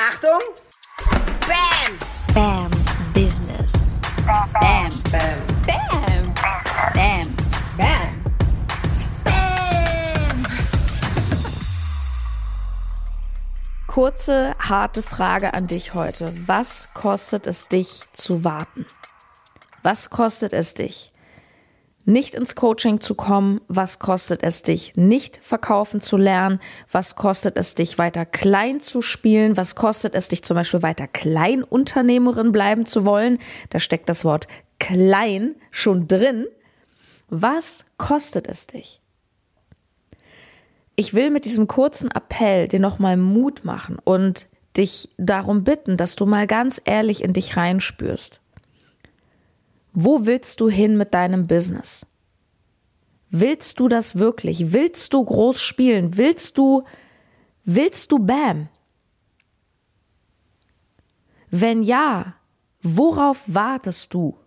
Achtung! Bam! Bam Business. Bam! Bam! Bam. Bam. Bam! Bam! Kurze, harte Frage an dich heute. Was kostet es dich zu warten? Was kostet es dich? Nicht ins Coaching zu kommen, was kostet es dich? Nicht verkaufen zu lernen, was kostet es dich weiter klein zu spielen? Was kostet es dich zum Beispiel weiter Kleinunternehmerin bleiben zu wollen? Da steckt das Wort klein schon drin. Was kostet es dich? Ich will mit diesem kurzen Appell dir nochmal Mut machen und dich darum bitten, dass du mal ganz ehrlich in dich reinspürst. Wo willst du hin mit deinem Business? Willst du das wirklich? Willst du groß spielen? Willst du, willst du Bam? Wenn ja, worauf wartest du?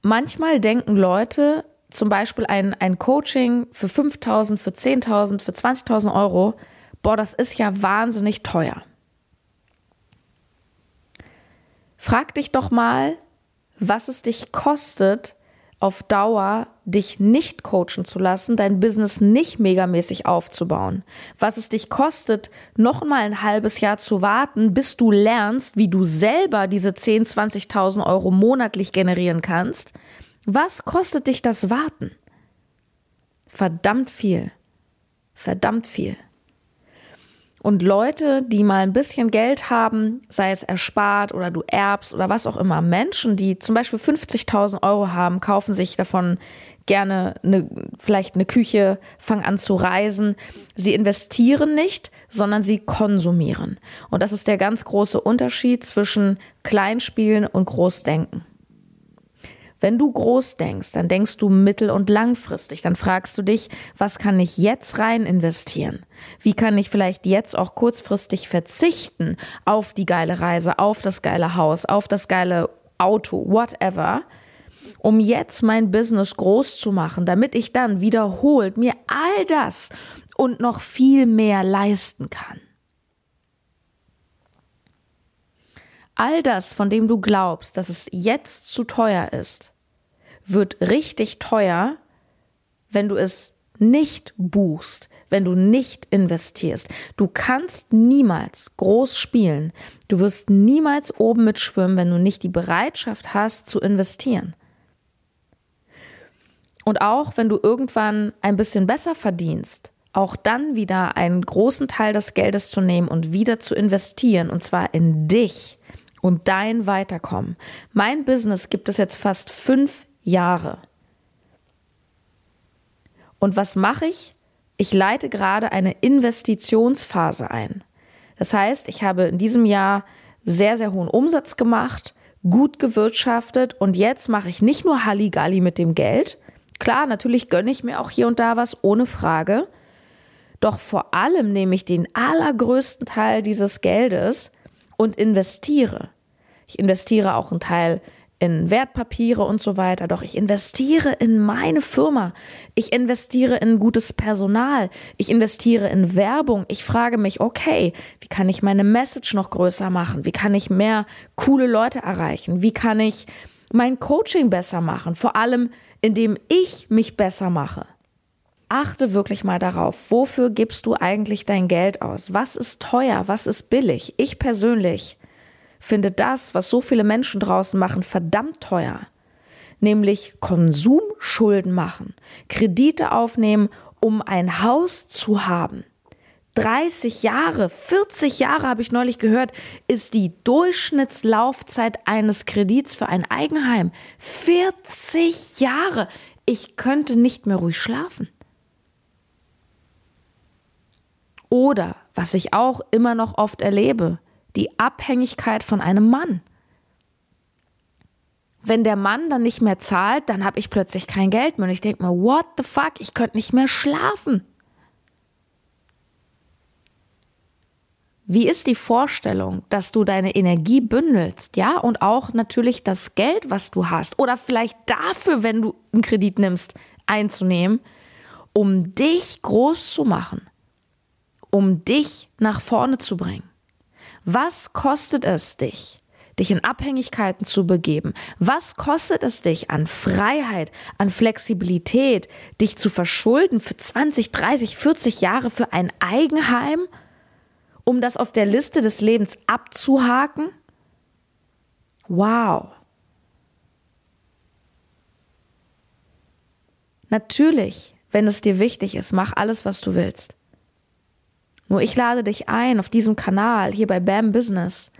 Manchmal denken Leute, zum Beispiel ein, ein Coaching für 5.000, für 10.000, für 20.000 Euro, boah, das ist ja wahnsinnig teuer. Frag dich doch mal, was es dich kostet, auf Dauer dich nicht coachen zu lassen, dein Business nicht megamäßig aufzubauen. Was es dich kostet, noch mal ein halbes Jahr zu warten, bis du lernst, wie du selber diese 10.000, 20.000 Euro monatlich generieren kannst. Was kostet dich das Warten? Verdammt viel. Verdammt viel. Und Leute, die mal ein bisschen Geld haben, sei es erspart oder du erbst oder was auch immer, Menschen, die zum Beispiel 50.000 Euro haben, kaufen sich davon gerne eine, vielleicht eine Küche, fangen an zu reisen. Sie investieren nicht, sondern sie konsumieren. Und das ist der ganz große Unterschied zwischen Kleinspielen und Großdenken. Wenn du groß denkst, dann denkst du mittel- und langfristig. Dann fragst du dich, was kann ich jetzt rein investieren? Wie kann ich vielleicht jetzt auch kurzfristig verzichten auf die geile Reise, auf das geile Haus, auf das geile Auto, whatever, um jetzt mein Business groß zu machen, damit ich dann wiederholt mir all das und noch viel mehr leisten kann. All das, von dem du glaubst, dass es jetzt zu teuer ist, wird richtig teuer, wenn du es nicht buchst, wenn du nicht investierst. Du kannst niemals groß spielen. Du wirst niemals oben mitschwimmen, wenn du nicht die Bereitschaft hast zu investieren. Und auch wenn du irgendwann ein bisschen besser verdienst, auch dann wieder einen großen Teil des Geldes zu nehmen und wieder zu investieren, und zwar in dich und dein Weiterkommen. Mein Business gibt es jetzt fast fünf Jahre. Und was mache ich? Ich leite gerade eine Investitionsphase ein. Das heißt, ich habe in diesem Jahr sehr, sehr hohen Umsatz gemacht, gut gewirtschaftet und jetzt mache ich nicht nur Halligalli mit dem Geld. Klar, natürlich gönne ich mir auch hier und da was, ohne Frage. Doch vor allem nehme ich den allergrößten Teil dieses Geldes und investiere. Ich investiere auch einen Teil in Wertpapiere und so weiter. Doch ich investiere in meine Firma. Ich investiere in gutes Personal. Ich investiere in Werbung. Ich frage mich, okay, wie kann ich meine Message noch größer machen? Wie kann ich mehr coole Leute erreichen? Wie kann ich mein Coaching besser machen? Vor allem, indem ich mich besser mache. Achte wirklich mal darauf, wofür gibst du eigentlich dein Geld aus? Was ist teuer? Was ist billig? Ich persönlich finde das, was so viele Menschen draußen machen, verdammt teuer. Nämlich Konsumschulden machen, Kredite aufnehmen, um ein Haus zu haben. 30 Jahre, 40 Jahre habe ich neulich gehört, ist die Durchschnittslaufzeit eines Kredits für ein Eigenheim. 40 Jahre. Ich könnte nicht mehr ruhig schlafen. Oder, was ich auch immer noch oft erlebe, die Abhängigkeit von einem Mann. Wenn der Mann dann nicht mehr zahlt, dann habe ich plötzlich kein Geld mehr und ich denke mir, what the fuck, ich könnte nicht mehr schlafen. Wie ist die Vorstellung, dass du deine Energie bündelst, ja, und auch natürlich das Geld, was du hast, oder vielleicht dafür, wenn du einen Kredit nimmst, einzunehmen, um dich groß zu machen, um dich nach vorne zu bringen? Was kostet es dich, dich in Abhängigkeiten zu begeben? Was kostet es dich an Freiheit, an Flexibilität, dich zu verschulden für 20, 30, 40 Jahre für ein Eigenheim, um das auf der Liste des Lebens abzuhaken? Wow. Natürlich, wenn es dir wichtig ist, mach alles, was du willst. Nur ich lade dich ein, auf diesem Kanal, hier bei BAM Business,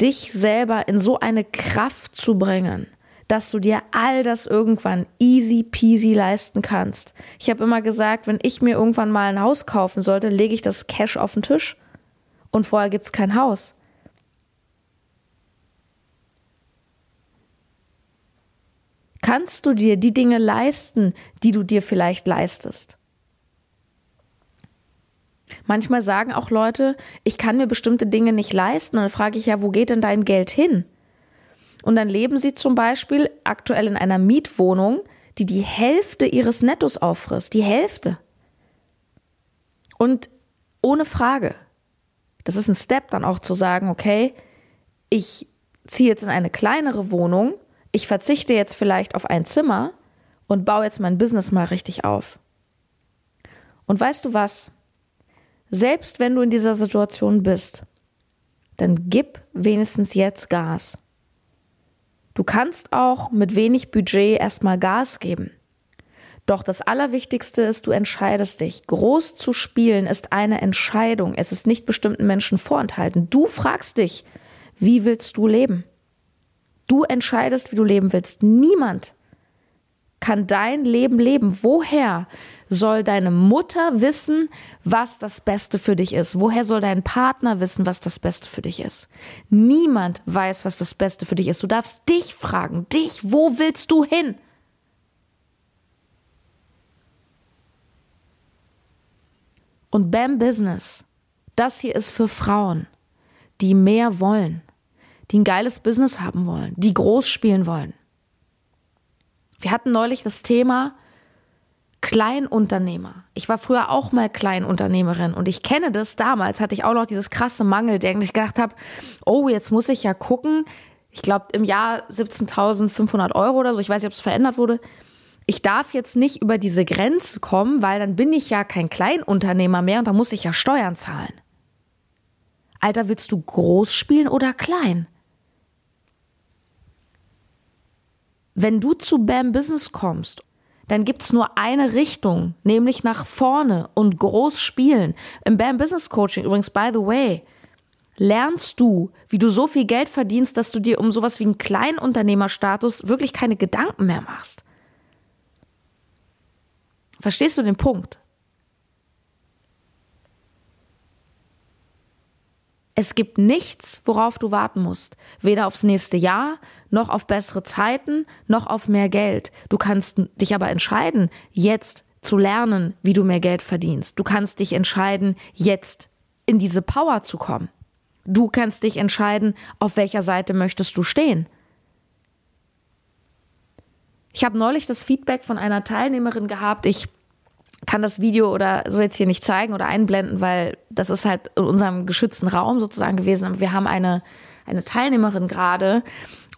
dich selber in so eine Kraft zu bringen, dass du dir all das irgendwann easy peasy leisten kannst. Ich habe immer gesagt, wenn ich mir irgendwann mal ein Haus kaufen sollte, lege ich das Cash auf den Tisch und vorher gibt es kein Haus. Kannst du dir die Dinge leisten, die du dir vielleicht leistest? Manchmal sagen auch Leute, ich kann mir bestimmte Dinge nicht leisten. Und dann frage ich ja, wo geht denn dein Geld hin? Und dann leben sie zum Beispiel aktuell in einer Mietwohnung, die die Hälfte ihres Nettos auffrisst. Die Hälfte. Und ohne Frage. Das ist ein Step dann auch zu sagen, okay, ich ziehe jetzt in eine kleinere Wohnung, ich verzichte jetzt vielleicht auf ein Zimmer und baue jetzt mein Business mal richtig auf. Und weißt du was? Selbst wenn du in dieser Situation bist, dann gib wenigstens jetzt Gas. Du kannst auch mit wenig Budget erstmal Gas geben. Doch das Allerwichtigste ist, du entscheidest dich. Groß zu spielen ist eine Entscheidung. Es ist nicht bestimmten Menschen vorenthalten. Du fragst dich, wie willst du leben? Du entscheidest, wie du leben willst. Niemand kann dein Leben leben. Woher soll deine Mutter wissen, was das Beste für dich ist? Woher soll dein Partner wissen, was das Beste für dich ist? Niemand weiß, was das Beste für dich ist. Du darfst dich fragen, dich, wo willst du hin? Und Bam Business, das hier ist für Frauen, die mehr wollen, die ein geiles Business haben wollen, die groß spielen wollen. Wir hatten neulich das Thema, Kleinunternehmer. Ich war früher auch mal Kleinunternehmerin und ich kenne das. Damals hatte ich auch noch dieses krasse Mangeldenken. Ich gedacht habe, oh, jetzt muss ich ja gucken. Ich glaube im Jahr 17.500 Euro oder so. Ich weiß nicht, ob es verändert wurde. Ich darf jetzt nicht über diese Grenze kommen, weil dann bin ich ja kein Kleinunternehmer mehr und da muss ich ja Steuern zahlen. Alter, willst du groß spielen oder klein? Wenn du zu BAM Business kommst dann gibt's nur eine Richtung, nämlich nach vorne und groß spielen. Im BAM Business Coaching übrigens, by the way, lernst du, wie du so viel Geld verdienst, dass du dir um sowas wie einen Kleinunternehmerstatus wirklich keine Gedanken mehr machst. Verstehst du den Punkt? Es gibt nichts, worauf du warten musst. Weder aufs nächste Jahr, noch auf bessere Zeiten, noch auf mehr Geld. Du kannst dich aber entscheiden, jetzt zu lernen, wie du mehr Geld verdienst. Du kannst dich entscheiden, jetzt in diese Power zu kommen. Du kannst dich entscheiden, auf welcher Seite möchtest du stehen. Ich habe neulich das Feedback von einer Teilnehmerin gehabt. Ich kann das Video oder so jetzt hier nicht zeigen oder einblenden, weil das ist halt in unserem geschützten Raum sozusagen gewesen. Wir haben eine, eine Teilnehmerin gerade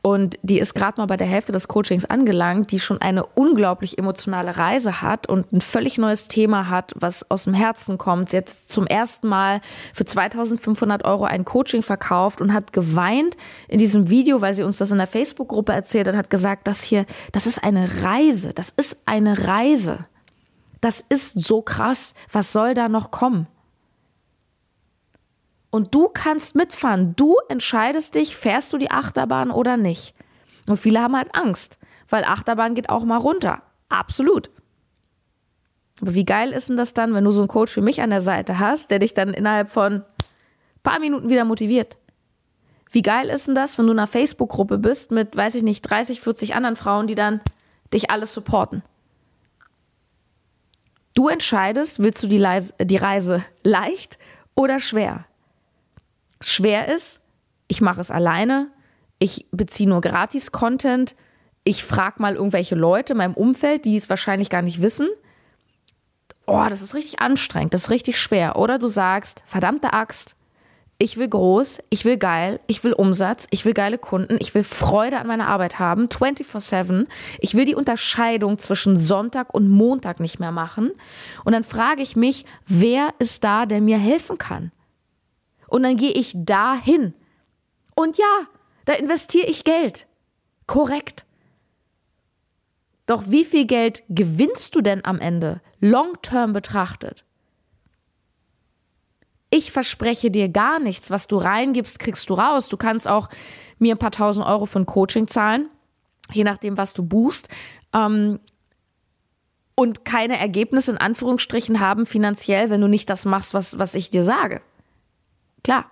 und die ist gerade mal bei der Hälfte des Coachings angelangt, die schon eine unglaublich emotionale Reise hat und ein völlig neues Thema hat, was aus dem Herzen kommt. Sie hat zum ersten Mal für 2500 Euro ein Coaching verkauft und hat geweint in diesem Video, weil sie uns das in der Facebook-Gruppe erzählt hat, hat gesagt, das hier, das ist eine Reise, das ist eine Reise. Das ist so krass. Was soll da noch kommen? Und du kannst mitfahren. Du entscheidest dich, fährst du die Achterbahn oder nicht. Und viele haben halt Angst, weil Achterbahn geht auch mal runter. Absolut. Aber wie geil ist denn das dann, wenn du so einen Coach wie mich an der Seite hast, der dich dann innerhalb von ein paar Minuten wieder motiviert? Wie geil ist denn das, wenn du in einer Facebook-Gruppe bist mit, weiß ich nicht, 30, 40 anderen Frauen, die dann dich alles supporten? Du entscheidest, willst du die, Leise, die Reise leicht oder schwer? Schwer ist, ich mache es alleine, ich beziehe nur Gratis-Content, ich frage mal irgendwelche Leute in meinem Umfeld, die es wahrscheinlich gar nicht wissen. oh, das ist richtig anstrengend, das ist richtig schwer. Oder du sagst, verdammte Axt, ich will groß, ich will geil, ich will Umsatz, ich will geile Kunden, ich will Freude an meiner Arbeit haben, 24/7. Ich will die Unterscheidung zwischen Sonntag und Montag nicht mehr machen. Und dann frage ich mich, wer ist da, der mir helfen kann? Und dann gehe ich dahin. Und ja, da investiere ich Geld. Korrekt. Doch wie viel Geld gewinnst du denn am Ende, long term betrachtet? Ich verspreche dir gar nichts. Was du reingibst, kriegst du raus. Du kannst auch mir ein paar tausend Euro für ein Coaching zahlen, je nachdem, was du buchst. Ähm, und keine Ergebnisse in Anführungsstrichen haben finanziell, wenn du nicht das machst, was, was ich dir sage. Klar.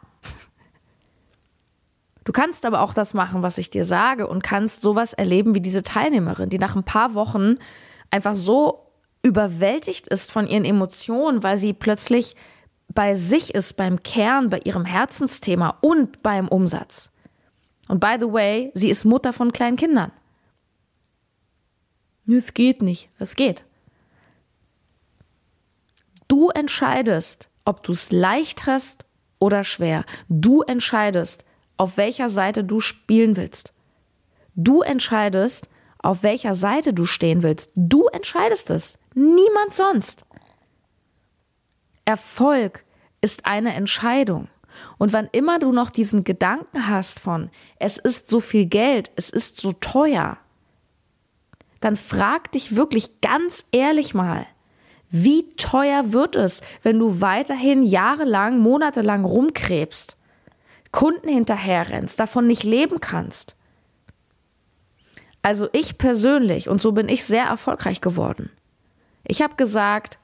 Du kannst aber auch das machen, was ich dir sage und kannst sowas erleben wie diese Teilnehmerin, die nach ein paar Wochen einfach so überwältigt ist von ihren Emotionen, weil sie plötzlich bei sich ist, beim Kern, bei ihrem Herzensthema und beim Umsatz. Und by the way, sie ist Mutter von kleinen Kindern. Es geht nicht. Es geht. Du entscheidest, ob du es leicht hast oder schwer. Du entscheidest, auf welcher Seite du spielen willst. Du entscheidest, auf welcher Seite du stehen willst. Du entscheidest es. Niemand sonst. Erfolg ist eine Entscheidung. Und wann immer du noch diesen Gedanken hast von, es ist so viel Geld, es ist so teuer, dann frag dich wirklich ganz ehrlich mal, wie teuer wird es, wenn du weiterhin jahrelang, monatelang rumkrebst, Kunden hinterherrennst, davon nicht leben kannst? Also ich persönlich, und so bin ich sehr erfolgreich geworden. Ich habe gesagt,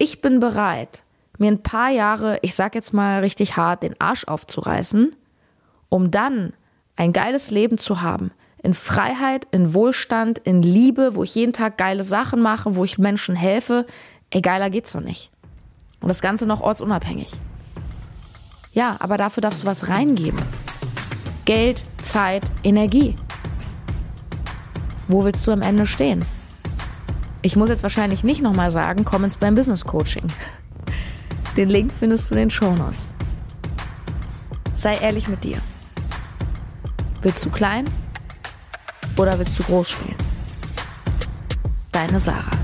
ich bin bereit, mir ein paar Jahre, ich sag jetzt mal richtig hart, den Arsch aufzureißen, um dann ein geiles Leben zu haben. In Freiheit, in Wohlstand, in Liebe, wo ich jeden Tag geile Sachen mache, wo ich Menschen helfe. Ey, geiler geht's doch nicht. Und das Ganze noch ortsunabhängig. Ja, aber dafür darfst du was reingeben. Geld, Zeit, Energie. Wo willst du am Ende stehen? Ich muss jetzt wahrscheinlich nicht nochmal sagen, komm ins beim Business Coaching. Den Link findest du in den Show Notes. Sei ehrlich mit dir. Willst du klein oder willst du groß spielen? Deine Sarah.